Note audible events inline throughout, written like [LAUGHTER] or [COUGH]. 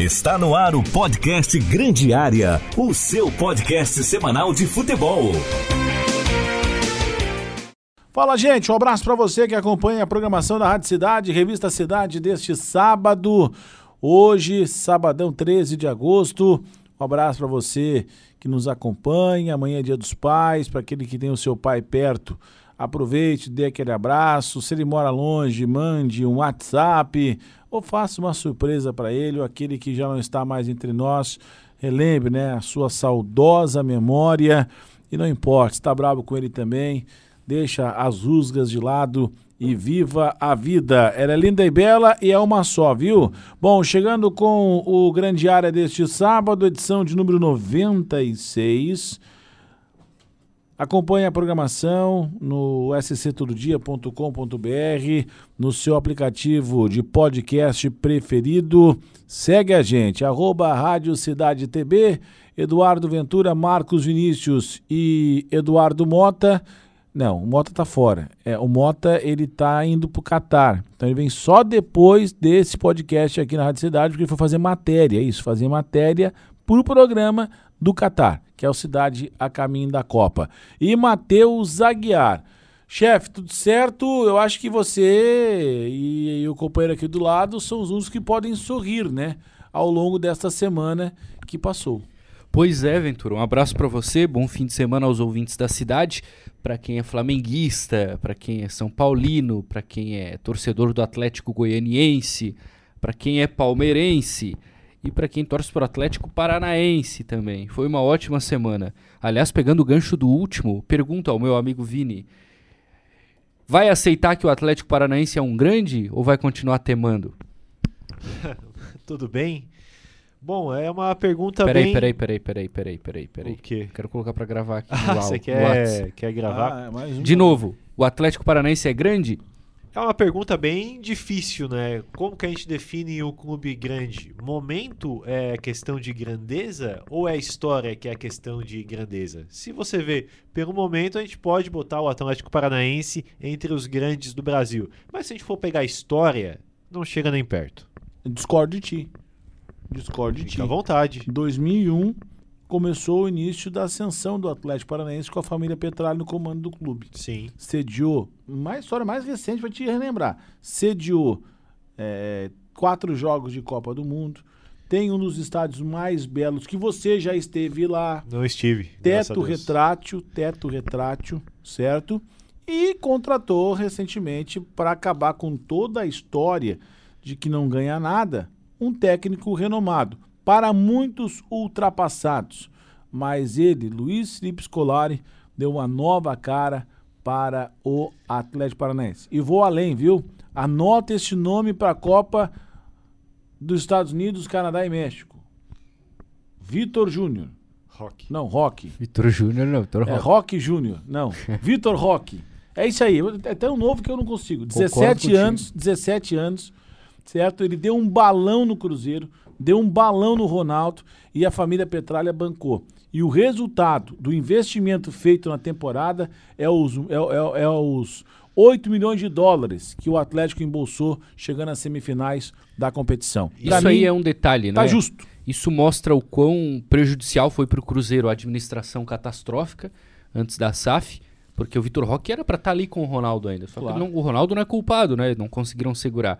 Está no ar o podcast Grande Área, o seu podcast semanal de futebol. Fala, gente. Um abraço para você que acompanha a programação da Rádio Cidade, Revista Cidade deste sábado. Hoje, sabadão 13 de agosto. Um abraço para você que nos acompanha. Amanhã é Dia dos Pais, para aquele que tem o seu pai perto. Aproveite, dê aquele abraço. Se ele mora longe, mande um WhatsApp ou faça uma surpresa para ele, ou aquele que já não está mais entre nós. Relembre né, a sua saudosa memória. E não importa, está bravo com ele também deixa as rusgas de lado e viva a vida. Ela é linda e bela e é uma só, viu? Bom, chegando com o Grande Área deste sábado, edição de número 96. Acompanhe a programação no sctododia.com.br, no seu aplicativo de podcast preferido. Segue a gente, arroba Rádio Cidade TB, Eduardo Ventura, Marcos Vinícius e Eduardo Mota. Não, o Mota tá fora. É, o Mota, ele tá indo pro Catar. Então ele vem só depois desse podcast aqui na Rádio Cidade, porque ele foi fazer matéria, é isso, fazer matéria pro programa do Catar, que é o Cidade a caminho da Copa. E Matheus Aguiar. Chefe, tudo certo? Eu acho que você e, e o companheiro aqui do lado são os únicos que podem sorrir, né? Ao longo desta semana que passou. Pois é, Ventura. Um abraço para você, bom fim de semana aos ouvintes da cidade para quem é flamenguista, para quem é São Paulino, para quem é torcedor do Atlético Goianiense, para quem é palmeirense e para quem torce para o Atlético Paranaense também. Foi uma ótima semana. Aliás, pegando o gancho do último, pergunto ao meu amigo Vini: vai aceitar que o Atlético Paranaense é um grande ou vai continuar temando? [LAUGHS] Tudo bem? Bom, é uma pergunta peraí, bem... Peraí, peraí, peraí, peraí, peraí, peraí. O quê? Quero colocar para gravar aqui ah, [LAUGHS] no Você quer, quer gravar? Ah, um... De novo, o Atlético Paranaense é grande? É uma pergunta bem difícil, né? Como que a gente define um clube grande? Momento é questão de grandeza ou é história que é questão de grandeza? Se você vê, pelo momento a gente pode botar o Atlético Paranaense entre os grandes do Brasil. Mas se a gente for pegar história, não chega nem perto. Discordo de ti. Discordo de ti. Fica à vontade. Em 2001 começou o início da ascensão do Atlético Paranaense com a família Petralha no comando do clube. Sim. Sediou, mais história mais recente para te relembrar, sediou é, quatro jogos de Copa do Mundo, tem um dos estádios mais belos que você já esteve lá. Não estive. Teto retrátil, teto retrátil, certo? E contratou recentemente para acabar com toda a história de que não ganha nada, um técnico renomado, para muitos ultrapassados, mas ele, Luiz Felipe Scolari, deu uma nova cara para o Atlético Paranaense. E vou além, viu? Anota este nome para a Copa dos Estados Unidos, Canadá e México. Vitor Júnior. Rock. Não, Rock. Vitor Júnior não, Vitor É Rock Júnior. Não, [LAUGHS] Vitor Rock. É isso aí. É até um novo que eu não consigo. 17 anos, 17 anos certo? Ele deu um balão no Cruzeiro, deu um balão no Ronaldo e a família Petralha bancou. E o resultado do investimento feito na temporada é os, é, é, é os 8 milhões de dólares que o Atlético embolsou chegando às semifinais da competição. Isso aí é um detalhe, tá né? justo. Isso mostra o quão prejudicial foi para o Cruzeiro a administração catastrófica antes da SAF, porque o Vitor Roque era para estar tá ali com o Ronaldo ainda. Só claro. que não, o Ronaldo não é culpado, né? Não conseguiram segurar.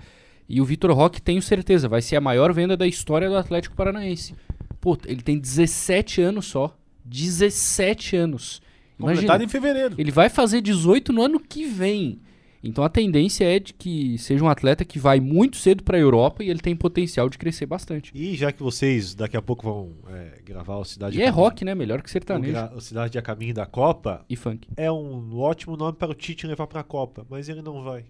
E o Vitor Roque, tenho certeza, vai ser a maior venda da história do Atlético Paranaense. Pô, ele tem 17 anos só. 17 anos. Imagina, em fevereiro. Ele vai fazer 18 no ano que vem. Então a tendência é de que seja um atleta que vai muito cedo para a Europa e ele tem potencial de crescer bastante. E já que vocês daqui a pouco vão é, gravar o Cidade E é rock, né? Melhor que sertanejo. O, o Cidade a Caminho da Copa. E funk. É um ótimo nome para o Tite levar para a Copa, mas ele não vai.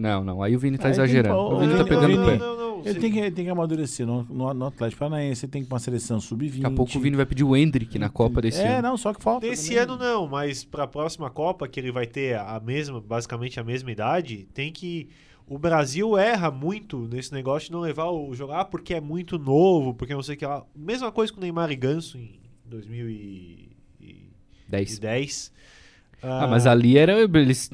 Não, não. Aí o Vini tá aí exagerando. Tem, o, Vini tá pegando o pé. Não, não, ele tem que, ele tem que amadurecer no, no, no Atlético Paranaense, ele tem que uma seleção sub-20. Daqui a pouco o Vini vai pedir o Hendrick na Copa desse é, ano. É, não, só que falta. Desse ano não, mas pra próxima Copa, que ele vai ter a mesma, basicamente a mesma idade, tem que. O Brasil erra muito nesse negócio de não levar o jogar porque é muito novo, porque não sei o que lá. Mesma coisa com o Neymar e Ganso em 2010. 10. Ah, mas ali era. Eles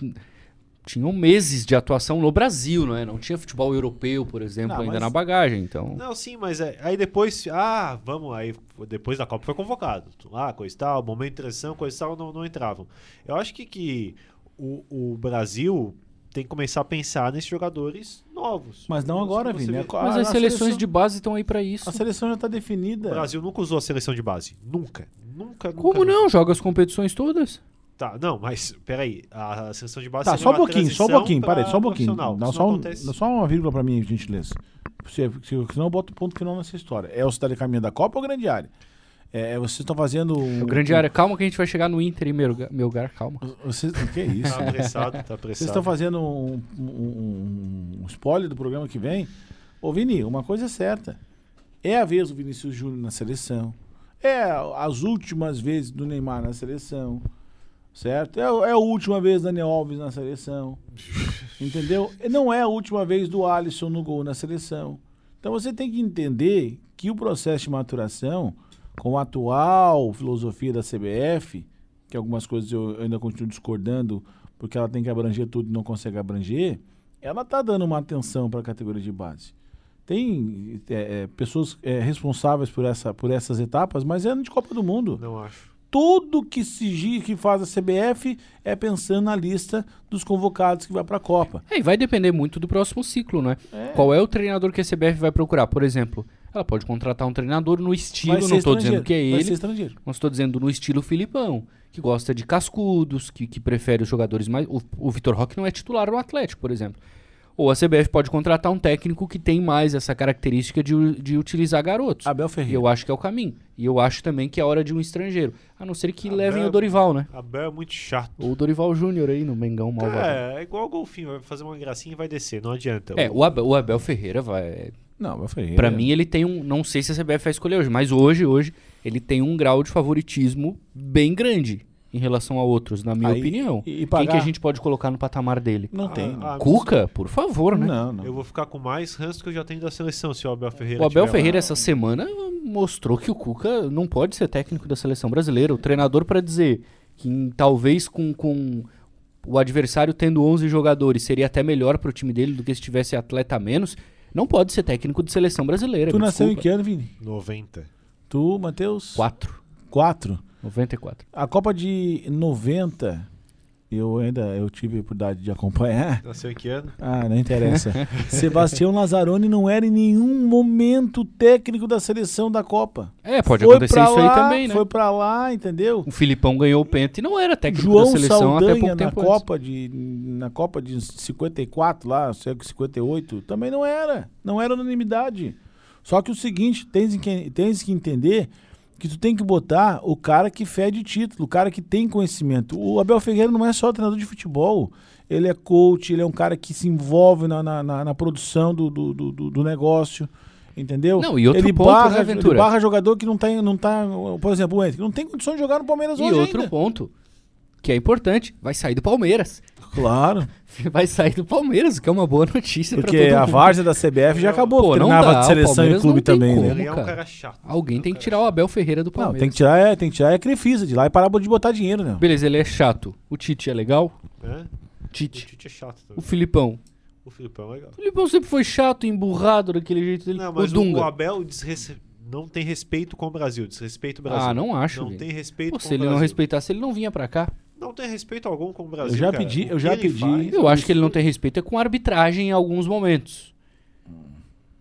tinham meses de atuação no Brasil, não é? Não tinha futebol europeu, por exemplo, Não, ainda mas- na bagagem. Então, Não, sim, mas é, aí depois, ah, vamos, aí depois da Copa foi convocado. Ah, coisa e tal, momento de transição, coisa e tal, não, não entravam. Eu acho que, que o, o Brasil tem que começar a pensar nesses jogadores novos. Mas não agora, Vini. vê- É mas as seleções seleção- de base estão aí pra isso. A seleção já tá definida. O Brasil nunca usou a seleção de base. Nunca. Nunca, nunca. Como nunca. não? Joga as competições todas. Tá, não, mas peraí. A, a seleção de base Tá, seria só um pouquinho, só um pouquinho, peraí, só um pouquinho. Dá só, não um, dá só uma vírgula pra mim, gentileza. Se, se, senão eu boto ponto final nessa história. É o Cidade Caminho da Copa ou grande área? É, é, vocês estão fazendo. um- O grande área, calma que a gente vai chegar no Inter, hein, meu, lugar- meu lugar, calma. Vocês, o que é isso? Tá apressado, tá apressado. Vocês estão fazendo um, um, um, um spoiler do programa que vem? Ô, Vini, uma coisa é certa. É a vez do Vinícius Júnior na seleção. É as últimas vezes do Neymar na seleção. Certo? É, é a última vez do Daniel Alves na seleção. [LAUGHS] Entendeu? E Não é a última vez do Alisson no gol na seleção. Então você tem que entender que o processo de maturação, com a atual filosofia da CBF, que algumas coisas eu ainda continuo discordando, porque ela tem que abranger tudo e não consegue abranger, ela está dando uma atenção para a categoria de base. Tem é, é, pessoas é, responsáveis por, essa, por essas etapas, mas é de Copa do Mundo. Não acho. Tudo que se que faz a CBF é pensando na lista dos convocados que vai para a Copa. É, e vai depender muito do próximo ciclo, né? É. Qual é o treinador que a CBF vai procurar? Por exemplo, ela pode contratar um treinador no estilo, não estou dizendo que é ele, mas estou dizendo no estilo Filipão, que gosta de cascudos, que, que prefere os jogadores mais. O, o Vitor Roque não é titular no Atlético, por exemplo. Ou a CBF pode contratar um técnico que tem mais essa característica de, de utilizar garotos. Abel E Ferreira. eu acho que é o caminho. E eu acho também que é hora de um estrangeiro. A não ser que Abel- levem o Dorival, né? Abel é muito chato. Ou o Dorival Júnior aí no Mengão malvado. É, é igual o golfinho, vai fazer uma gracinha e vai descer, não adianta. É, o Abel, o Abel Ferreira vai. Não, Abel Ferreira. Pra mim, ele tem um. Não sei se a CBF vai escolher hoje, mas hoje, hoje, ele tem um grau de favoritismo bem grande em relação a outros, na minha Aí, opinião. e- e Quem que a gente pode colocar no patamar dele? Não tem. Ah, ah, Cuca, por favor, né? Não, não. Eu vou ficar com mais ranço que eu já tenho da seleção se o Abel Ferreira O Abel tiver lá. Ferreira, essa semana, mostrou que o Cuca não pode ser técnico da seleção brasileira. O treinador, pra dizer que em- talvez com, com o adversário tendo 11 jogadores seria até melhor pro time dele do que se tivesse atleta a menos, não pode ser técnico de seleção brasileira. Tu nasceu em desculpa. que ano, Vini? 90. Tu, Matheus? Quatro. Quatro. 94. A Copa de 90, eu ainda eu tive a oportunidade de acompanhar. Nasceu em que ano? Ah, não interessa. [LAUGHS] Sebastião Lazzaroni não era em nenhum momento técnico da seleção da Copa. É, pode Foi acontecer isso aí lá, também, né? Foi pra lá, entendeu? O Filipão ganhou o penta e não era técnico João da seleção até Saldanha pouco na tempo antes. Copa de na Copa de 54 lá, século 58, também não era, não era unanimidade. Só que o seguinte, tens que, tens que entender que tu tem que botar o cara que fede título, o cara que tem conhecimento. O Abel Ferreira não é só treinador de futebol, ele é coach, ele é um cara que se envolve na, na, na- na produção do, do, do, do- negócio. Entendeu? Não, e outro ele ponto, barra, né, ele barra jogador que não tá, não tá, por exemplo, o Henrique, não tem condições de jogar no Palmeiras E hoje outro ainda. ponto, que é importante, vai sair do Palmeiras. Claro. [LAUGHS] Vai sair do Palmeiras, o que é uma boa notícia pra Porque todo a mundo. várzea da CBF já acabou, Pô, não treinava dá, de o seleção e Palmeiras clube não tem também, como. né? Ele é um cara. chato. Alguém É um tem que tirar o Abel Ferreira do Não, Palmeiras. tem que tirar, é, tem que tirar a Crefisa de lá e parar de botar dinheiro, né? Beleza, ele é chato. O Tite é legal? chato, né? O Tite. Tite é chato O também. Filipão. O Filipão é legal. O Filipão sempre foi chato, emburrado daquele jeito dele. Não, o mas o, Dunga. o Abel desrespe- não tem respeito com o Brasil. Desrespeita o Brasil. Ah, não acho. Não Vini. tem respeito Pô, com se o ele Brasil. não respeitasse, ele não vinha pra cá. Não tem respeito algum com o Brasil. já cara. pedi- eu já pedi- faz- Eu acho que ele não tem respeito é com arbitragem em alguns momentos.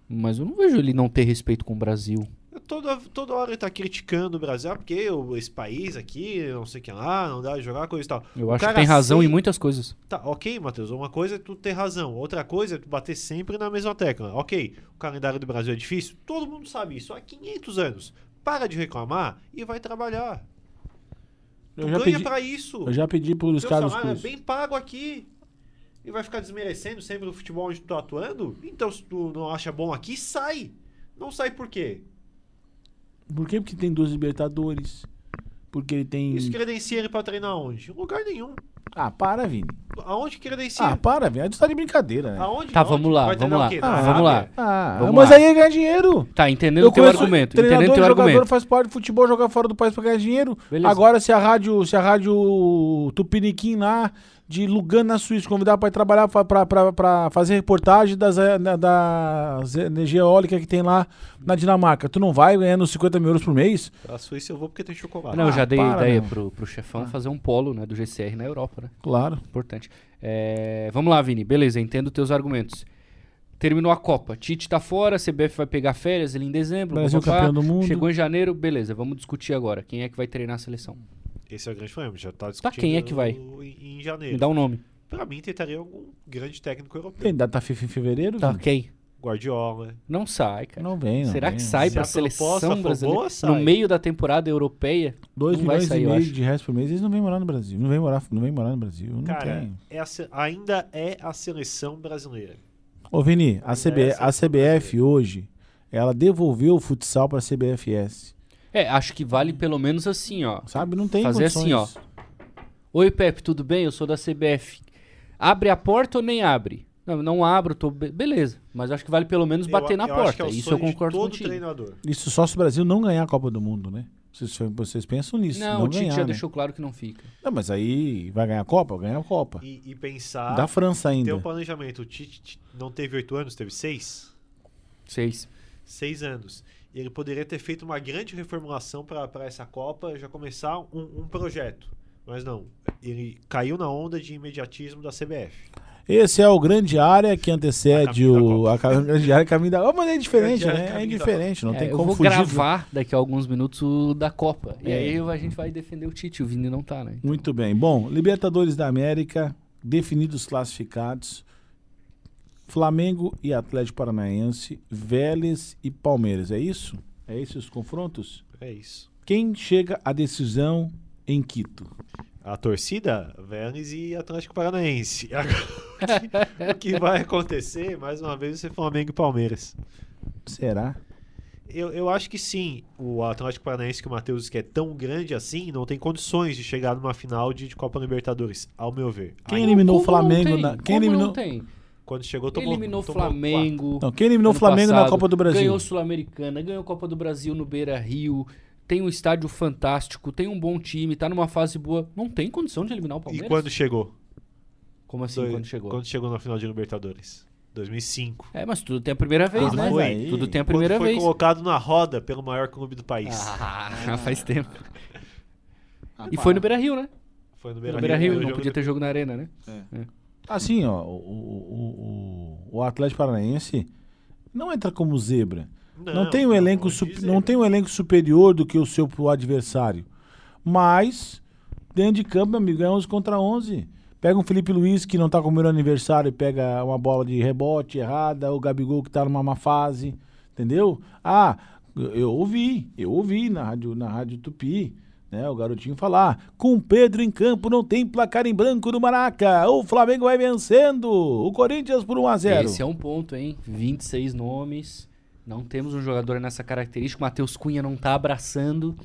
Mas eu não vejo ele não ter respeito com o Brasil. Toda, toda hora ele tá criticando o Brasil, ah, porque o- esse país aqui, não sei o que lá, não dá de jogar, coisa e tal. Eu O acho que tem razão em muitas coisas. Tá, ok, Matheus. Uma coisa é tu ter razão, outra coisa é tu bater sempre na mesma tecla. Ok, o calendário do Brasil é difícil, todo mundo sabe isso há 500 anos. Para de reclamar e vai trabalhar. Tu Eu já ganha pedi, pra isso. eu já pedi por os caras salário é bem pago aqui. E vai ficar desmerecendo sempre o futebol onde tu tá atuando? Então, se tu não acha bom aqui, sai. Não sai por quê? Por quê? Porque tem duas Libertadores. Porque ele tem. Isso credencia ele pra treinar onde? Em lugar nenhum. Ah, para, Vini. Aonde credencia? Ah, para, Vini. Aí tu tá de brincadeira, né? Aonde? Tá, vamos lá, Vai vamos treinar lá. o quê? Ah, Na vamos lá. Arábia? Ah, Vamos mas lá. aí é ganhar dinheiro. Tá, entendendo o teu conheço argumento. treinador Entendendo o teu jogador argumento. faz parte do futebol, jogar fora do país pra ganhar dinheiro. Beleza. Agora, se a rádio, se a rádio Tupiniquim lá de Lugano, na Suíça, convidar para trabalhar para fazer reportagem das, eh, da, das energia eólica que tem lá na Dinamarca. Tu não vai ganhando 50 mil euros por mês? Pra Suíça eu vou porque tem chocolate. Não, eu já Ah, dei para, ideia meu. pro, pro chefão fazer um polo né, do GCR na Europa, né? Claro. Importante. É, vamos lá, Vini. Beleza, entendo teus argumentos. Terminou a Copa. Tite tá fora, a CBF vai pegar férias ali em dezembro. Brasil papapá. campeão do mundo. Chegou em janeiro, beleza, vamos discutir agora. Quem é que vai treinar a seleção? Esse é o grande problema, já tá discutindo quem é que vai? em, em janeiro. Me dá um nome. Pra mim, tentaria algum grande técnico europeu. Tem data FIFA em fevereiro? Tá, quem? Guardiola. Não sai, cara. Não vem, não Será vem. que sai Se pra a seleção brasileira boa, sai. no meio da temporada europeia? 2 Não vai milhões sair, e meio de reais por mês, eles não vêm morar no Brasil. Não vêm morar, não vêm morar no Brasil. Não Cara, tem. é a ainda é a seleção brasileira. Ô, Vini, a, CB, essa a CBF hoje, ela devolveu o futsal pra CBFS. É, acho que vale pelo menos assim, ó. Sabe? Não tem Fazer condições. assim, Oi, Pepe, tudo bem? Eu sou da CBF. Abre a porta ou nem abre? Não, não abro, tô. be- Beleza. Mas acho que vale pelo menos bater eu, na eu Acho que porta. é o Isso eu concordo todo contigo. treinador. Isso só se o Brasil não ganhar a Copa do Mundo, né? Vocês, vocês pensam nisso. Não, Não, o Tite ganhar, já né? deixou claro que não fica. Não, mas aí vai ganhar a Copa? Ganha a Copa. E, e pensar. Da França ainda. um planejamento. O Tite não teve oito anos, teve seis? Seis. Seis anos. E ele poderia ter feito uma grande reformulação para essa Copa, já começar um, um projeto. Mas não. Ele caiu na onda de imediatismo da CBF. Esse é o grande área que antecede A o. A grande área caminho da. Oh, mas é diferente, né? É indiferente, não É, tem eu como vou fugir. do- gravar daqui a alguns minutos o da Copa. E É. aí a gente vai defender o Tite. O Vini não tá, né? Muito bem. Bom, Libertadores da América, definidos classificados. Flamengo e Atlético Paranaense, Vélez e Palmeiras. É isso? É esses os confrontos? É isso. Quem chega à decisão em Quito? A torcida, Vélez e Atlético Paranaense. [LAUGHS] Agora, o que vai acontecer, mais uma vez, vai ser Flamengo e Palmeiras. Será? Eu, eu acho que sim. O Atlético Paranaense, que o Matheus que é tão grande assim, não tem condições de chegar numa final de, de Copa Libertadores, ao meu ver. Quem Aí, eliminou o Flamengo tem? na- quem Como eliminou- não tem? Quando chegou, tomou eliminou o tomou Flamengo. Não, quem eliminou o Flamengo na passado, Copa do Brasil? Ganhou Sul-Americana, ganhou Copa do Brasil no Beira Rio. Tem um estádio fantástico, tem um bom time, tá numa fase boa. Não tem condição de eliminar o quatro. E Palmeiras. quando chegou? Como assim, Dois- quando chegou? Quando chegou na final de Libertadores? 2005. É, mas tudo tem a primeira vez, Ah, né? aí- Tudo tem a Quando primeira foi vez. colocado na roda pelo maior clube do país. Ah, [LAUGHS] faz tempo. Ah, E foi no Beira Rio, né? Foi no No Beira-Rio. Beira Rio, o não podia ter jogo na arena, né? Assim, ó, o, o, o, o Atlético Paranaense não entra como zebra. Não, tem um elenco não não tem um elenco superior do que o seu pro adversário. Mas dentro de campo, meu amigo, é 11 contra 11. Pega um Felipe Luiz que não tá comendo aniversário e pega uma bola de rebote errada, o Gabigol que tá numa má fase, entendeu? Ah, eu ouvi, eu ouvi na rádio, na rádio Tupi, né, o garotinho falar, com Pedro em campo não tem placar em branco no Maraca, o Flamengo vai vencendo, o Corinthians por 1 a 0. Esse é um ponto, hein? 26 nomes. Não temos um jogador nessa característica. O Matheus Cunha não tá abraçando.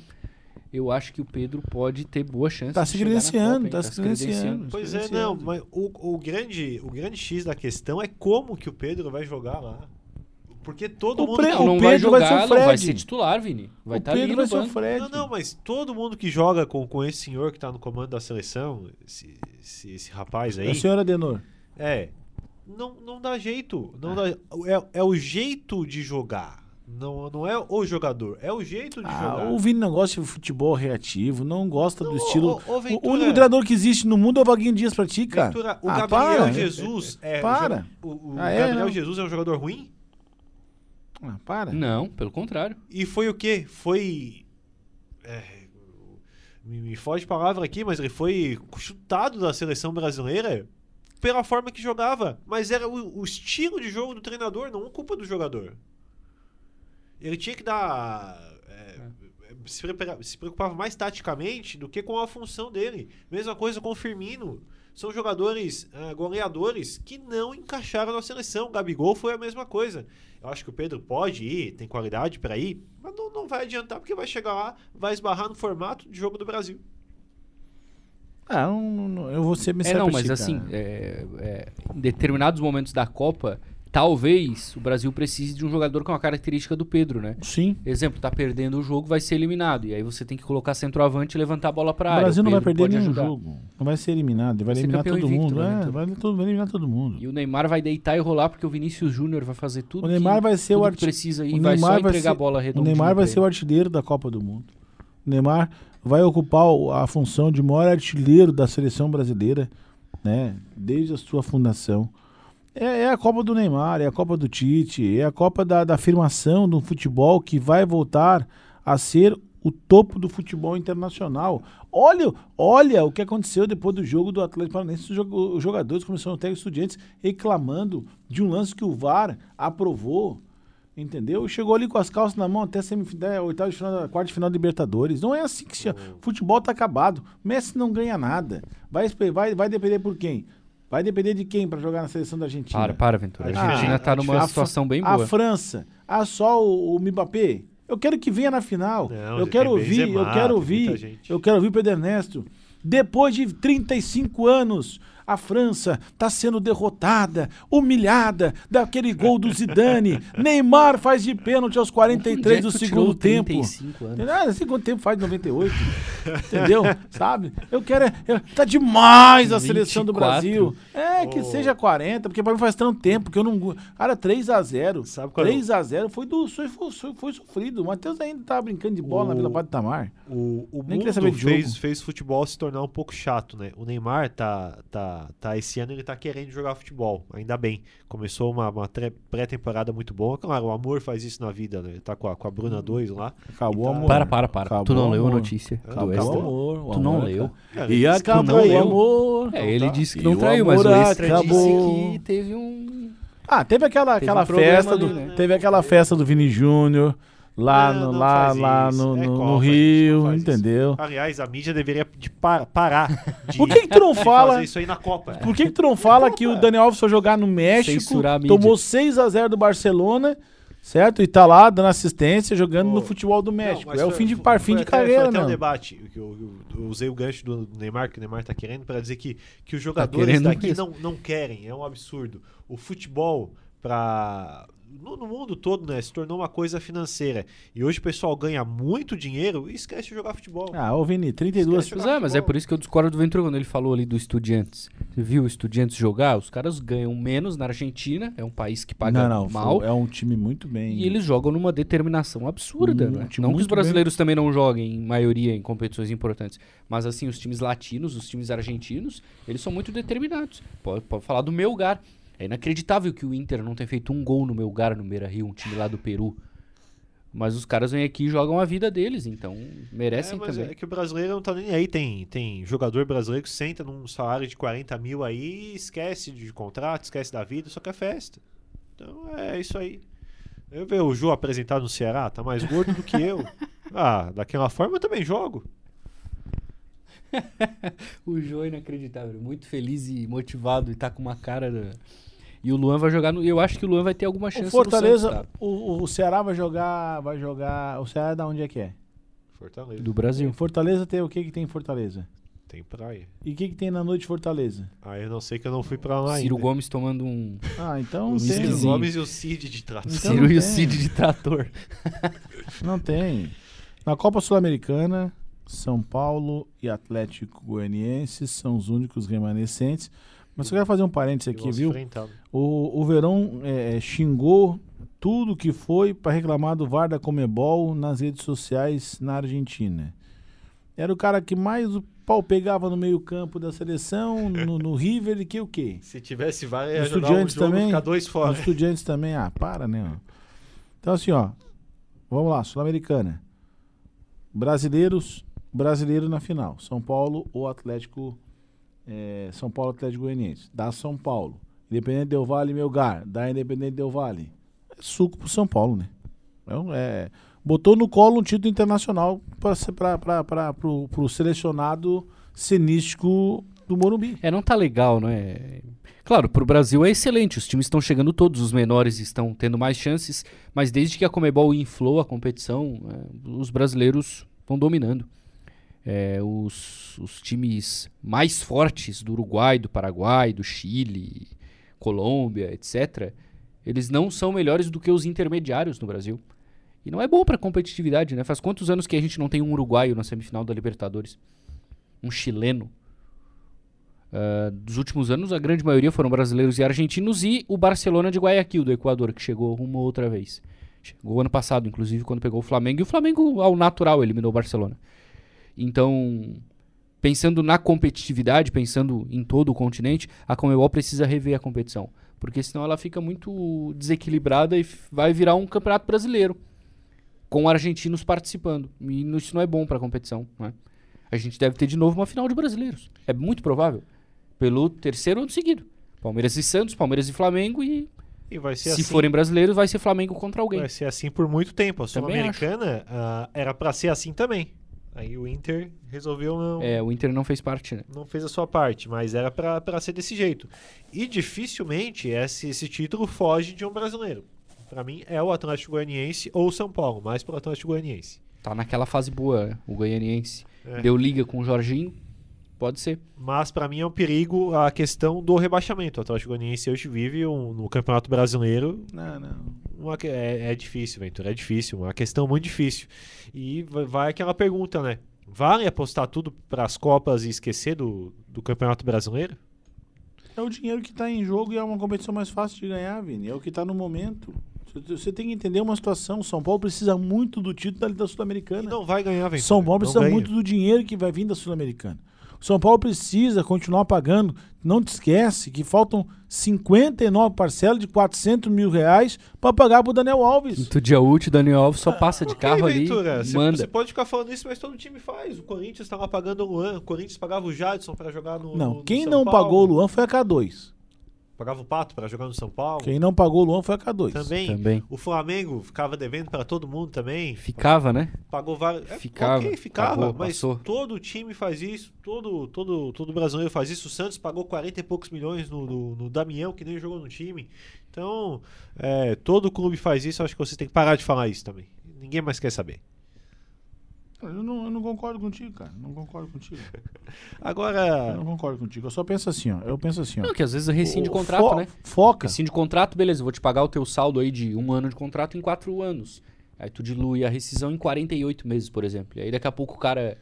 Eu acho que o Pedro pode ter boa chance Tá de se credenciando, hein? tá se credenciando. Pois é, não, mas o, o, grande, o grande X da questão é como que o Pedro vai jogar lá. Porque todo O mundo. Pre- Não, não o vai Pedro vai ser jogar, o não vai Fred. ser titular, Vini. Vai o estar ali Pedro no vai ser o banco. Fred. Não, não, mas todo mundo que joga com, com esse senhor que tá no comando da seleção, esse, esse, esse rapaz É aí, o senhor Adenor. é. Não, não dá jeito. Não dá, é, é o jeito de jogar. Não, não é o jogador, é o jeito de Ah, jogar. o Vini não gosta de futebol reativo, não gosta do Não, estilo. ô, ô, o Ventura. único treinador que existe no mundo é o Vaguinho Dias pra ti, cara. Ventura, o Ah, Gabriel para. Jesus é, Para. O, o Ah, é? Gabriel Não. Jesus é um jogador ruim? Ah, para. Não, pelo contrário. E foi o quê? Foi. é, me, me foge a palavra aqui, mas ele foi chutado da seleção brasileira pela forma que jogava. Mas era o, o estilo de jogo do treinador, não culpa do jogador. Ele tinha que dar. é, se, prepara- se preocupava mais taticamente do que com a função dele. Mesma coisa com o Firmino. São jogadores ah, goleadores que não encaixaram na seleção. O Gabigol foi a mesma coisa. Eu acho que o Pedro pode ir, tem qualidade para ir, mas não, não vai adiantar porque vai chegar lá, vai esbarrar no formato de jogo do Brasil. Ah, não, não- eu vou ser É, mensagem não, mas assim, é, é, em determinados momentos da Copa, talvez o Brasil precise de um jogador com a característica do Pedro, né? Sim. Exemplo, tá perdendo o jogo, vai ser eliminado. E aí você tem que colocar centroavante e levantar a bola pra O área. Brasil não vai perder nenhum ajudar. jogo. Não vai ser eliminado. Ele vai, Vai eliminar todo invicto, mundo. né, É, vai, todo- vai eliminar todo mundo. E o Neymar vai deitar e rolar porque o Vinícius Júnior vai fazer tudo. O Neymar que, vai ser o que arti- precisa e o vai só entregar ser- a bola O redondinha. Neymar vai ser o artilheiro da Copa do Mundo. O Neymar vai ocupar o- a função de maior artilheiro da seleção brasileira, né? Desde a sua fundação. É, é a Copa do Neymar, é a Copa do Tite, é a Copa da, da afirmação do futebol que vai voltar a ser o topo do futebol internacional. Olha, olha o que aconteceu depois do jogo do Atlético Paranaense. Os jo- os jogadores começaram a ter estudiantes reclamando de um lance que o VAR aprovou. Entendeu? Chegou ali com as calças na mão até semifinal, oitava de final, quarta de final da Libertadores. Não é assim que se chama. Futebol tá acabado. Messi não ganha nada. Vai, vai, vai depender por quem? Vai depender de quem para jogar na seleção da Argentina? Para, para, Ventura. A Ah, Argentina tá a numa situação bem A boa. França. Ah, só o, o Mbappé? Eu quero que venha na final. Não, eu quero ouvir, eu quero tem ouvir, muita gente. eu quero ouvir o Pedro Ernesto. Depois de 35 anos, a França está sendo derrotada, humilhada daquele gol do Zidane. [LAUGHS] Neymar faz de pênalti aos 43 do é segundo tempo. 35 anos? Ah, segundo tempo faz 98. entendeu? [LAUGHS] Sabe? Eu quero. é- eu- tá demais a seleção do 24. Brasil. É, que Oh. seja 40, porque pra mim faz tanto tempo que eu não. Cara, 3x0. Sabe qual é o- 3x0 foi, do, foi, foi, foi sofrido. O Matheus ainda tava brincando de bola na O- Vila Paz do Tamar. O, o Nem mundo fez, fez futebol se tornar um pouco chato, né? O Neymar tá, tá, tá esse ano ele tá querendo jogar futebol, ainda bem. Começou uma, uma pré-temporada muito boa. Claro, o amor faz isso na vida, né? Ele tá com a, com a Bruna 2 lá. Acabou o Tá- amor. Para, para, para. Acabou tu não leu a notícia do Acabou West o Ham? amor. o Tu não leu? Cara, E acabou o amor. É, ele tá. disse que não traiu, mas o extra acabou. disse que teve um... Ah, teve aquela, Teve aquela um festa ali, do, né? teve aquela festa do Vini Júnior lá Não, no não lá, lá isso. no, É no- Copa, no Rio, não faz isso. entendeu? Aliás, a mídia deveria de par- parar de, [LAUGHS] Por que, que tu não [LAUGHS] de fala? fazer isso aí na Copa. Por que, que tu não fala que o Daniel Alves foi jogar no México, tomou 6 a 0 do Barcelona, certo? E tá lá dando assistência, jogando Ô, no futebol do Não, México. mas é o fim de, foi- par, fim de até- carreira, até um não. debate. que Eu, eu- eu usei o gancho do Neymar, que o Neymar tá querendo, para dizer que, que os jogadores querendo daqui mesmo. não, não querem. É um absurdo. O futebol, para no, no mundo todo, né, se tornou uma coisa financeira. E hoje o pessoal ganha muito dinheiro e esquece de jogar futebol. Ah, ô Vini, 32. Esquece Pois jogar é, mas é por isso que eu discordo do Ventura quando ele falou ali do Estudiantes. Você viu o Estudiantes jogar? Os caras ganham menos na Argentina, é um país que paga Não, não, mal. foi- é um time muito bem. E eles jogam numa determinação absurda, Hum, né? um Não que os brasileiros também não joguem, em maioria, em competições importantes. Mas, assim, os times latinos, os times argentinos, eles são muito determinados. Pode, pode falar do Melgar. É inacreditável que o Inter não tenha feito um gol no Melgar, no Beira-Rio, um time lá do Peru. Mas os caras vêm aqui e jogam a vida deles, então merecem é, mas também. é que o brasileiro não tá nem aí. Tem, tem jogador brasileiro que senta num salário de 40 mil aí, esquece de contrato, esquece da vida, só quer festa. Então é isso aí. Eu vejo o Ju apresentado no Ceará, tá mais gordo do que eu. [LAUGHS] Ah, daquela forma eu também jogo. [LAUGHS] O Jô é inacreditável, muito feliz e motivado e tá com uma cara. da- E o Luan vai jogar no. Eu acho que o Luan vai ter alguma chance O Fortaleza, no Santos, tá? o, o Ceará vai jogar, vai jogar. O Ceará da onde é que é? Fortaleza. Do Brasil. Fortaleza tem o que que tem em Fortaleza? Tem praia. E o que que tem na noite de Fortaleza? Ah, eu não sei que eu não fui pra lá Ciro ainda. Gomes tomando um. Ah, então O não Ciro tem. Gomes e o Cid de trás. Então Ciro e o. Cid de trator. [LAUGHS] Não tem. Na Copa Sul-Americana, São Paulo e Atlético Goianiense são os únicos remanescentes. Mas eu quero fazer um parênteses aqui, viu? O, o Verão é, xingou tudo que foi para reclamar do VAR da Comebol nas redes sociais na Argentina. Era o cara que mais o pau pegava no meio-campo da seleção, [LAUGHS] no, no River, e que o quê? Se tivesse VAR, ia Os jogar um estudiantes jogo também? ficar dois Os fora. estudiantes também, ah, para, né? Então, assim, ó, vamos lá, Sul-Americana. Brasileiros, brasileiro na final. São Paulo ou Atlético, é, São Paulo Atlético Goianiense. Dá São Paulo. Independente Del Vale, Melgar. Dá Independente Del Vale. É suco pro São Paulo, né? Então, é, botou no colo um título internacional para pro, pro selecionado cenístico do Morumbi. É, não tá legal, não é? Claro, pro Brasil é excelente. Os times estão chegando todos, os menores estão tendo mais chances. Mas desde que a Comebol inflou a competição, é, os brasileiros vão dominando. É, os, os times mais fortes do Uruguai, do Paraguai, do Chile, Colômbia, etc., Eles não são melhores do que os intermediários no Brasil. E não é bom pra competitividade, né? Faz quantos anos que a gente não tem um uruguaio na semifinal da Libertadores? Um chileno? Ah, dos últimos anos, a grande maioria foram brasileiros e argentinos e o Barcelona de Guayaquil, do Equador, que chegou uma outra vez. Chegou ano passado, inclusive, quando pegou o Flamengo. E o Flamengo, ao natural, eliminou o Barcelona. Então, pensando na competitividade, pensando em todo o continente, a Comebol precisa rever a competição. Porque senão ela fica muito desequilibrada e vai virar um campeonato brasileiro. Com argentinos participando. E isso não é bom para a competição. Né? A gente deve ter de novo uma final de brasileiros. É muito provável. Pelo terceiro ano seguido. Palmeiras e Santos, Palmeiras e Flamengo. E E vai ser se assim. forem brasileiros, vai ser Flamengo contra alguém. Vai ser assim por muito tempo. A Sul-Americana ah, era pra ser assim também. Aí o Inter resolveu não, É, o Inter não fez parte, né? não fez a sua parte, mas era pra pra ser desse jeito. E dificilmente esse, esse título foge de um brasileiro. Pra mim é o Atlético Goianiense ou o São Paulo, mais pro Atlético Goianiense. Tá naquela fase boa, o goianiense. É. Deu liga com o Jorginho. Pode ser. Mas pra mim é um perigo a questão do rebaixamento. O Atlético Goianiense hoje vive um- no Campeonato Brasileiro Não, não. uma é, é difícil, Ventura, é difícil, uma questão muito difícil. E vai, aquela pergunta, né? Vale apostar tudo para as Copas e esquecer do, do Campeonato Brasileiro? É o dinheiro que tá em jogo e é uma competição mais fácil de ganhar, Vini. É o que tá no momento. Você- tem que entender uma situação. O São Paulo precisa muito do título da Liga Sul-Americana. não vai ganhar, Ventura. São Paulo precisa muito do dinheiro que vai vir da Sul-Americana. O São Paulo precisa continuar pagando. Não te esquece que faltam 59 parcelas de 400 mil reais para pagar pro Daniel Alves. Quinto dia útil, Daniel Alves só passa de Ok, carro ali Ventura, e você- manda. Você pode ficar falando isso, mas todo time faz. O Corinthians estava pagando o Luan, o Corinthians pagava o Jadson para jogar no. Não, no- no quem São não Paulo. pagou o Luan foi a K2. Pagava o Pato para jogar no São Paulo. Quem não pagou o Luan foi a K2. Também. Também. O Flamengo ficava devendo para todo mundo também. Ficava, né? Pagou vários. É, Ficava, ok, ficava, pagou, mas passou. todo time faz isso, todo, todo, todo brasileiro faz isso. O Santos pagou 40 e poucos milhões no, no, no Damião, que nem jogou no time. Então, é, todo clube faz isso, acho que você tem que parar de falar isso também. Ninguém mais quer saber. Eu não, eu não concordo contigo, cara. Não concordo contigo. [LAUGHS] Eu Agora, não concordo contigo. Eu só penso assim, ó. Eu penso assim, ó. Não, que às vezes rescinde O- contrato, fo- né? Foca. Rescinde contrato, beleza, eu vou te pagar o teu saldo aí de um ano de contrato em quatro anos. Aí tu dilui a rescisão em 48 meses, por exemplo. E aí daqui a pouco o cara,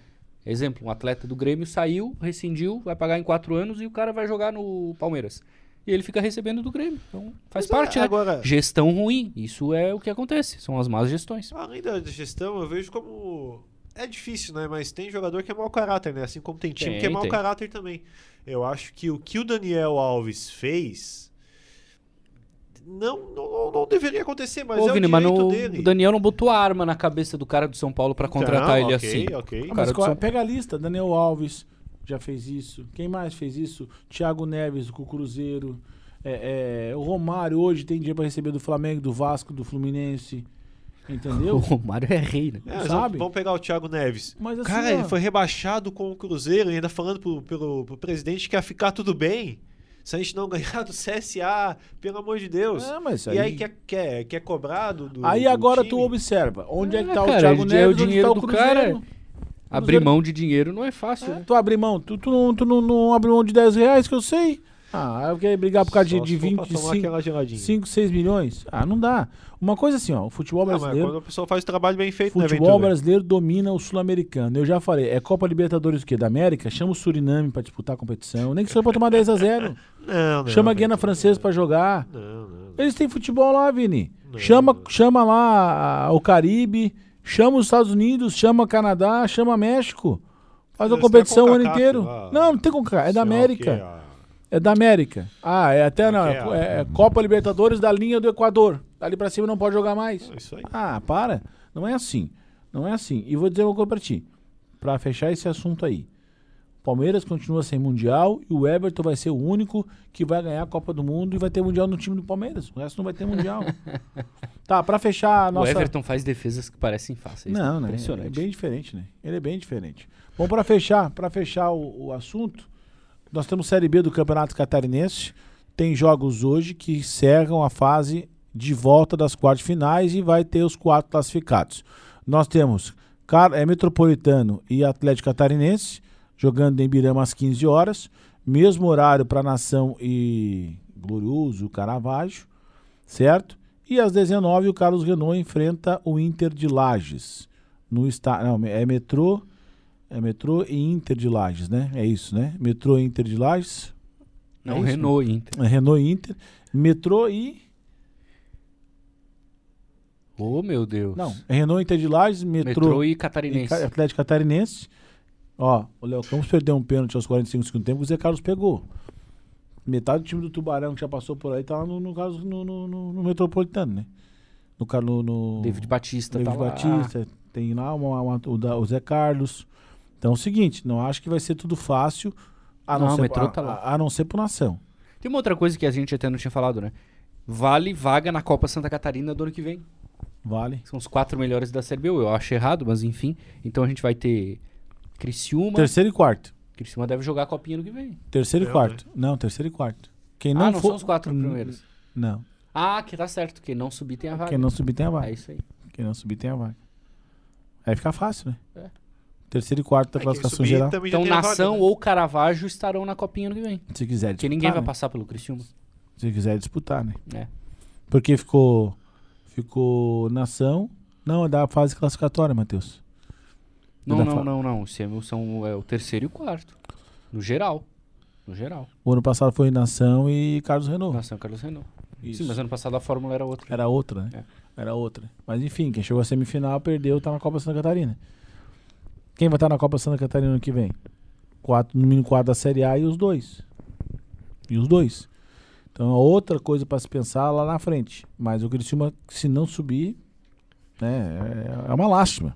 exemplo, um atleta do Grêmio saiu, rescindiu, vai pagar em quatro anos e o cara vai jogar no Palmeiras. E ele fica recebendo do Grêmio. Então faz Mas parte, é, né? agora- Gestão ruim, isso é o que acontece, são as más gestões. além da gestão, eu vejo como. É difícil, né? Mas tem jogador que é mau caráter, né? Assim como tem time Tem, que é mau tem. caráter também. Eu acho que o que o Daniel Alves fez. Não, não, não deveria acontecer, mas Ô, é Vini, o mas não- dele. o Daniel não botou a arma na cabeça do cara do São Paulo pra contratar Não, ele ok, assim. ok. Ah, cara mas qual- São- pega a lista. Daniel Alves já fez isso. Quem mais fez isso? Thiago Neves com o Cruzeiro. É, é, o Romário hoje tem dinheiro pra receber do Flamengo, do Vasco, do Fluminense. [LAUGHS] O Entendeu? Romário é rei, né? É, sabe? Vamos pegar o Thiago Neves. Mas assim, Cara, ó, ele foi rebaixado com o Cruzeiro e ainda falando pro, pelo, pro presidente que ia ficar tudo bem. Se a gente não [LAUGHS] ganhar do CSA, pelo amor de Deus. É, mas e aí quer, quer, quer cobrar do, do Aí do agora time? tu observa. Onde é, que É, tá o cara, Thiago ele- é o Neves? onde dinheiro tá o do Cruzeiro? cara. Abrir mão de dinheiro não é fácil, É, né? tu abre mão. Tu, tu, não, tu não, não abre mão de 10 reais, que eu sei. Ah, eu quero brigar por causa de, Só de se for pra 20, tomar aquela geladinha. 5, 6 milhões. Ah, não dá. Uma coisa assim, ó. O futebol Ah, mas brasileiro. quando a pessoa faz o trabalho bem feito, né, Futebol Ventura? brasileiro domina o sul-americano. Eu já falei, é Copa Libertadores o quê? Da América? Chama o Suriname pra disputar a competição. Nem que seja pra tomar 10 a 0 [LAUGHS] Não, não. Chama a Guiana Ventura, Francesa pra jogar. Não, não. Eles têm futebol lá, Vini. Não. Chama, chama lá ah, o Caribe, chama os Estados Unidos, chama Canadá, chama México. Faz a Eles competição têm o a ano CONCACAF inteiro. lá. Não, não tem com é da Sei lá o América. É da América. Ah, é até não. É, é? é Copa Libertadores da linha do Equador. Dali pra cima não pode jogar mais. É Isso aí. Ah, para. Não é assim. Não é assim. E vou dizer uma coisa pra ti. Pra fechar esse assunto aí. Palmeiras continua sem Mundial e o Everton vai ser o único que vai ganhar a Copa do Mundo e vai ter Mundial no time do Palmeiras. O resto não vai ter Mundial. [LAUGHS] tá, pra fechar a O nossa... Everton faz defesas que parecem fáceis. Não, né? É Impressionante. bem diferente, né? Ele é bem diferente. Bom, pra fechar, para fechar o, o assunto, nós temos Série B do Campeonato Catarinense. Tem jogos hoje que encerram a fase de volta das quartas finais e vai ter os quatro classificados. Nós temos Car- é, Metropolitano e Atlético Catarinense jogando em Birama às 15 horas. Mesmo horário para Nação e Glorioso, Caravaggio. certo? E às 19 o Carlos Renault enfrenta o Inter de Lages. No está, não, é metrô, é metrô e Inter de Lages, né? É isso, né? Metrô e Inter de Lages. Não, É isso? Renault Inter. É Renault e Inter, metrô e Ô, meu Deus. não, é Renault Inter de Lages, metrô, Metrô e e Catarinense. Ca- Atlético Catarinense. Ó, o Léo Campos perdeu um pênalti aos 45 do segundo tempo, o Zé Carlos pegou. Metade do time do Tubarão que já passou por aí tá lá no, no, caso, no, no, no- no Metropolitano, né? No, no, no David Batista David tá lá. Batista, tem lá uma- uma- o, da- o Zé Carlos. Então é o seguinte, não acho que vai ser tudo fácil, a não, Não, ser, metrô a, tá lá. a- a não ser por nação. Tem uma outra coisa que a gente até não tinha falado, né? Vale vaga na Copa Santa Catarina do ano que vem. Vale. São os quatro melhores da Série B. Eu acho errado, mas enfim. Então a gente vai ter Criciúma. Terceiro e quarto. Criciúma deve jogar a Copinha ano que vem. Terceiro e quarto. Não, terceiro e quarto. Quem não ah, não for... são os quatro primeiros. Não. Ah, que tá certo. Quem não subir tem a vaga. Quem não subir tem a vaga. É isso aí. Quem não subir tem a vaga. Aí fica fácil, né? É. Terceiro e quarto da Aí quem classificação subir geral. também já Então tem a vaga, Nação né? ou Caravaggio estarão na Copinha ano que vem. Se quiser disputar. Porque ninguém vai né? passar pelo Criciúma. Se quiser disputar, né? É. Porque ficou. Ficou nação. Não, é da fase classificatória, Matheus. Não, Da não, não, não. São, são é, o terceiro e o quarto. No geral. No geral. O ano passado foi nação e Carlos Renault. Nação Carlos Renault. Isso. Sim, mas ano passado a fórmula era outra. Era outra, né? Era outra. Mas enfim, quem chegou à semifinal perdeu, tá na Copa Santa Catarina. Quem vai estar na Copa Santa Catarina ano que vem? Quatro, no mínimo quatro da Série A e os dois. E os dois. Então é outra coisa para se pensar lá na frente. Mas o Criciúma, se não subir, né, é, é uma lástima.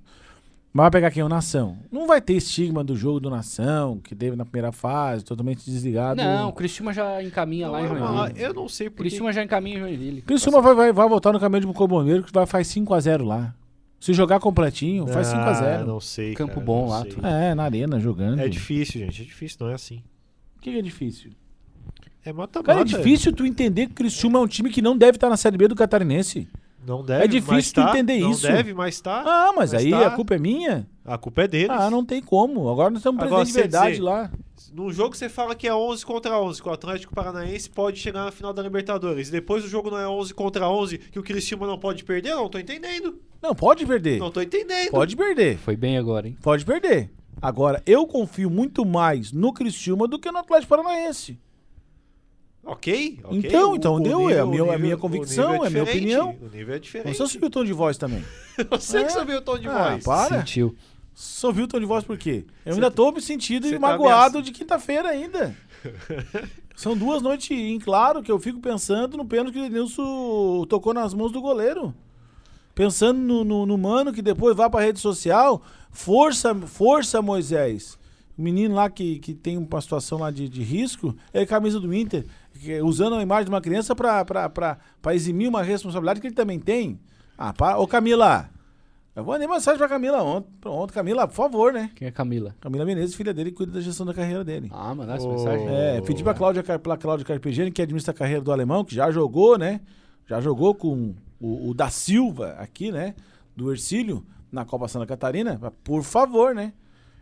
Mas vai pegar quem? O Nação. Não vai ter estigma do jogo do Nação, que teve na primeira fase, totalmente desligado. Não, o Criciúma já encaminha Não lá em Joinville. eu não sei O porque. Criciúma já encaminha em Joinville. Criciúma vai, vai, vai voltar no caminho de Comboneiro, que vai faz 5x0 lá. Se jogar completinho, faz Ah, 5x0. Não sei. Campo cara, bom lá, sei. É, na arena, jogando. É difícil, gente. É difícil, não é assim. O que que é difícil? É mata-mata. Cara, é difícil tu entender que o Criciúma é um time que não deve estar na Série B do Catarinense. Não deve, É difícil tá. entender não isso. Não deve, mas tá. Ah, mas, Mas aí tá. a culpa é minha? A culpa é deles. Ah, não tem como. Agora nós estamos presentes de verdade dizer- lá. No jogo você fala que é 11 contra 11, que o Atlético Paranaense pode chegar na final da Libertadores. E depois o jogo não é 11 contra 11, que o Criciúma não pode perder? Eu não tô entendendo. Não, pode perder. Não tô entendendo. Pode perder. Foi bem agora, hein? Pode perder. Agora, eu confio muito mais no Criciúma do que no Atlético Paranaense. Ok, ok. Então, O- então o deu, nível- é a minha- o a minha nível- convicção, nível é a minha opinião. O nível é diferente. Você subiu o tom de voz também. [LAUGHS] Você É. que subiu o tom de Ah, voz. para. Sentiu. Só viu o tom de voz por quê? Eu Cê ainda tá- tô me sentindo tá magoado de quinta-feira ainda. [LAUGHS] São duas noites em claro que eu fico pensando no pênalti que o Denilson tocou nas mãos do goleiro. Pensando no, no- no mano que depois vai pra rede social. Força, força, Moisés. O menino lá que, que tem uma situação lá de, de risco é camisa do Inter, que- usando a imagem de uma criança pra eximir uma responsabilidade que ele também tem. Ah, para. Ô Camila, eu vou mandar mensagem pra Camila ontem. Pronto, Camila, por favor, né? Quem é Camila? Camila Menezes, filha dele, cuida da gestão da carreira dele. Ah, mandar essa Oh. mensagem? É, pedi pra Cláudia, pra Cláudia Carpegiani, que administra a carreira do alemão, que já jogou, né? Já jogou com o, o da Silva aqui, né? Do Ercílio, na Copa Santa Catarina. Por favor, né?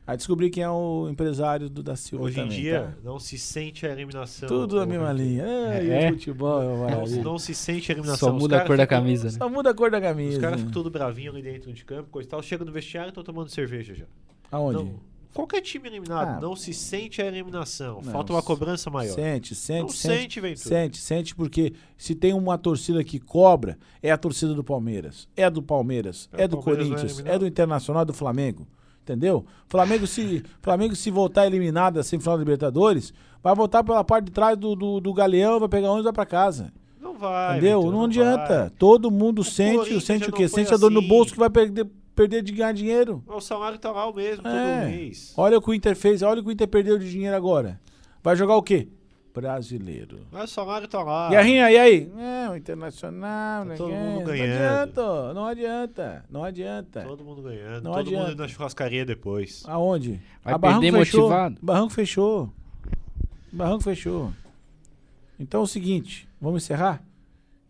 Aí descobri quem é o empresário do da Silva Hoje em também, dia, tá? não se sente a eliminação. Tudo na mesma linha. É, e É? o futebol é Não, não se sente a eliminação. Só muda a cor da ficam- camisa, né? Só muda a cor da camisa. Os caras ficam todo bravinho ali dentro de campo, coisa e tal. Chega no vestiário e estão tomando cerveja já. Aonde? Não, qualquer time eliminado, Ah. não se sente a eliminação. Não, Falta uma cobrança maior. Sente, sente, não sente. sente, Ventura. Sente, sente, porque se tem uma torcida que cobra, é a torcida do Palmeiras, é do Palmeiras, É, é, do Palmeiras vai Corinthians, eliminar. é do Internacional, é do Flamengo. Entendeu? Flamengo se, Flamengo se voltar eliminado da semifinal da Libertadores, vai voltar pela parte de trás do, do, do Galeão, vai pegar ônibus e vai pra casa. Não vai. entendeu? Ventura, não adianta. vai. Todo mundo sente, Corinthians sente já o quê? não Sente a dor no assim. bolso que vai perder, perder de ganhar dinheiro. O salário tá o mesmo É. todo mês. Olha o que o Inter fez, olha o que o Inter perdeu de dinheiro agora. Vai jogar o quê? Brasileiro. Mas o salário tá lá. Guerrinha, e aí? É, o Internacional, Tá né? todo mundo Não ganhando. adianta, não adianta, não adianta. Todo mundo ganhando. Não todo adianta. mundo indo na churrascaria depois. Aonde? Vai A Barranco perder fechou. motivado. Barranco fechou. Barranco fechou. Então é o seguinte, vamos encerrar?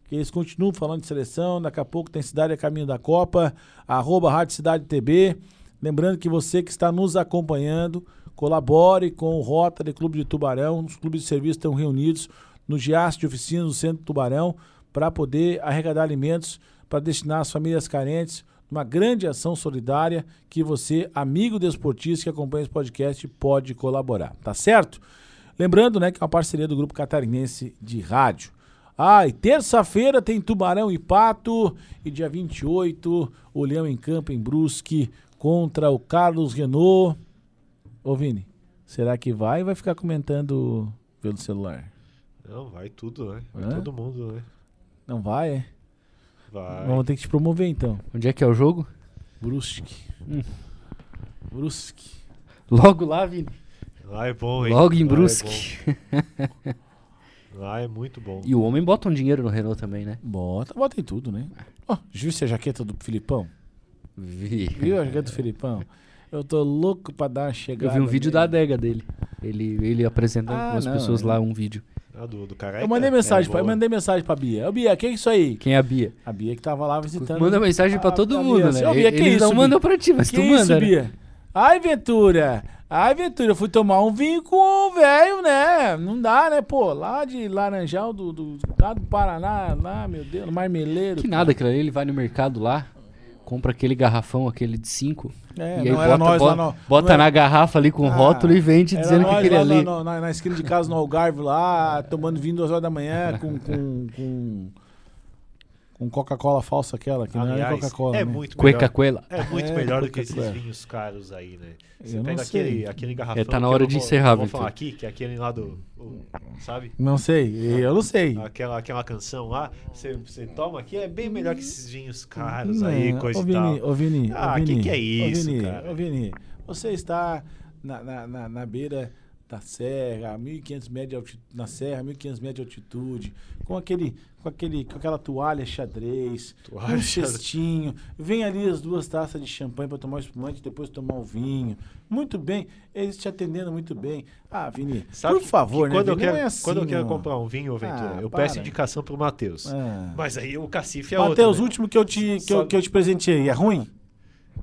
Que eles continuam falando de seleção, daqui a pouco tem Cidade a Caminho da Copa, arroba Rádio Cidade TB. Lembrando que você que está nos acompanhando, colabore com o Rotary Clube de Tubarão. Os clubes de serviço estão reunidos no Giasse de Oficinas, no Centro Tubarão, para poder arrecadar alimentos para destinar às famílias carentes. Uma grande ação solidária que você, amigo desportista que acompanha esse podcast, pode colaborar. Tá certo? Lembrando né, que é uma parceria do Grupo Catarinense de Rádio. Ah, e terça-feira tem Tubarão e Pato. E dia 28, o Leão em Campo em Brusque contra o Carlos Renault. Ô, Vini, será que vai ou vai ficar comentando pelo celular? Não, vai tudo, né? Vai Hã? todo mundo, né? Não vai, é? Vai. Vamos ter que te promover então. Onde é que é o jogo? Brusque. Hum. Brusque. Logo lá, Vini. Lá é bom, hein? Logo em Lá é Brusque. bom. Lá é muito bom. E o homem bota um dinheiro no Renault também, né? Bota, bota em tudo, né? Ó, viu a jaqueta do Filipão? Vi. Viu a jaqueta do Filipão? [LAUGHS] Eu tô louco pra dar uma Eu chegada. vi um vídeo da nele. adega dele. Ele, ele apresentando Ah, com as não, pessoas é. lá um vídeo. Ah, do, do Careca? Eu mandei mensagem, É, pra, eu mandei mensagem pra Bia. Ô, Bia, que é isso aí? Quem é a Bia? A Bia que tava lá visitando. Manda mensagem pra todo a mundo, Bia, né? ô, Bia, que Eles isso, não mandam Bia? pra ti, mas que tu isso, manda, né? Bia? Ai, Ventura. Ai, Ventura, eu fui tomar um vinho com o velho, né? Não dá, né? Pô, lá de Laranjal, do, do, lá do Paraná, lá, meu Deus, no Marmeleiro. Que nada, aquilo ali, ele vai no mercado lá, compra aquele garrafão, aquele de 5, É, e aí não bota, era nós bota, lá no... bota não era- na garrafa ali com Ah, rótulo e vende dizendo que aquele ali. na, na- na esquina de casa, no Algarve lá, tomando vinho duas horas da manhã [LAUGHS] com... com, com... Com Coca-Cola falsa aquela, que não é Aliás, Coca-Cola. é né? muito melhor. É muito É, melhor do que esses vinhos caros aí, né? Você Eu não pega sei. aquele, aquele garrafão. É, tá na hora não de vou- encerrar, Vou falar aqui, que é aquele lá do. o- sabe? Não sei, eu não sei. Aquela, aquela canção lá, você, você toma aqui, é bem melhor que esses vinhos caros Não, aí, coisa ô e Vini, tal. Ô Vini, Ah, Vini, que que é isso, ô Vini, cara? Ô Vini, você está na, na, na, na beira da serra, a 1.500 metros de altitude, na serra, 1.500 metros de altitude, com aquele, com aquele, com aquela toalha xadrez, Toalha um cestinho, vem ali as duas taças de champanhe para tomar o espumante, depois tomar o vinho. Muito bem, eles te atendendo muito bem. Ah, Vini, Sabe por favor, que né? quando, eu Vini? quero, é assim, quando eu quero não. comprar um vinho, Ventura, Ah, eu para. peço indicação pro Matheus. Ah. Mas aí o Cacife é Matheus, outro. o né? último que eu te, que eu, que eu te presenteei, é ruim?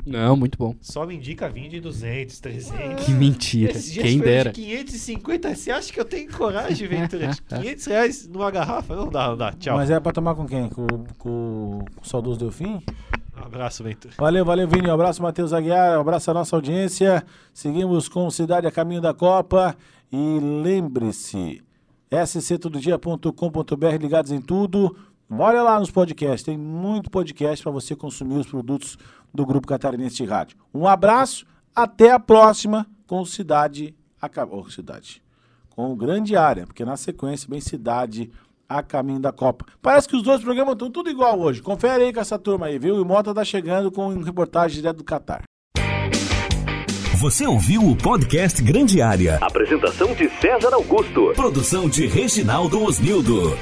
Não, muito bom. Só me indica vinho de 200, 300. Que mentira. Esses dias Quem foi dera. de 550. Você acha que eu tenho coragem, Ventura? De 500 reais numa garrafa? Não dá, não dá. Tchau. Mas é pra tomar com quem? Com, com, com o saudoso Delfim? Um abraço, Ventura. Valeu, valeu, Vini. Um abraço, Matheus Aguiar. Um abraço à nossa audiência. Seguimos com Cidade a Caminho da Copa. E lembre-se, sctododia.com.br, ligados em tudo. Olha lá nos podcasts, tem muito podcast para você consumir os produtos do Grupo Catarinense de Rádio. Um abraço, até a próxima com Cidade a Caminho. cidade. Com o Grande Área, porque na sequência vem Cidade a Caminho da Copa. Parece que os dois programas estão tudo igual hoje. Confere aí com essa turma aí, viu? E o Mota tá chegando com um reportagem direto do Catar. Você ouviu o podcast Grande Área. Apresentação de César Augusto. Produção de Reginaldo Osnildo.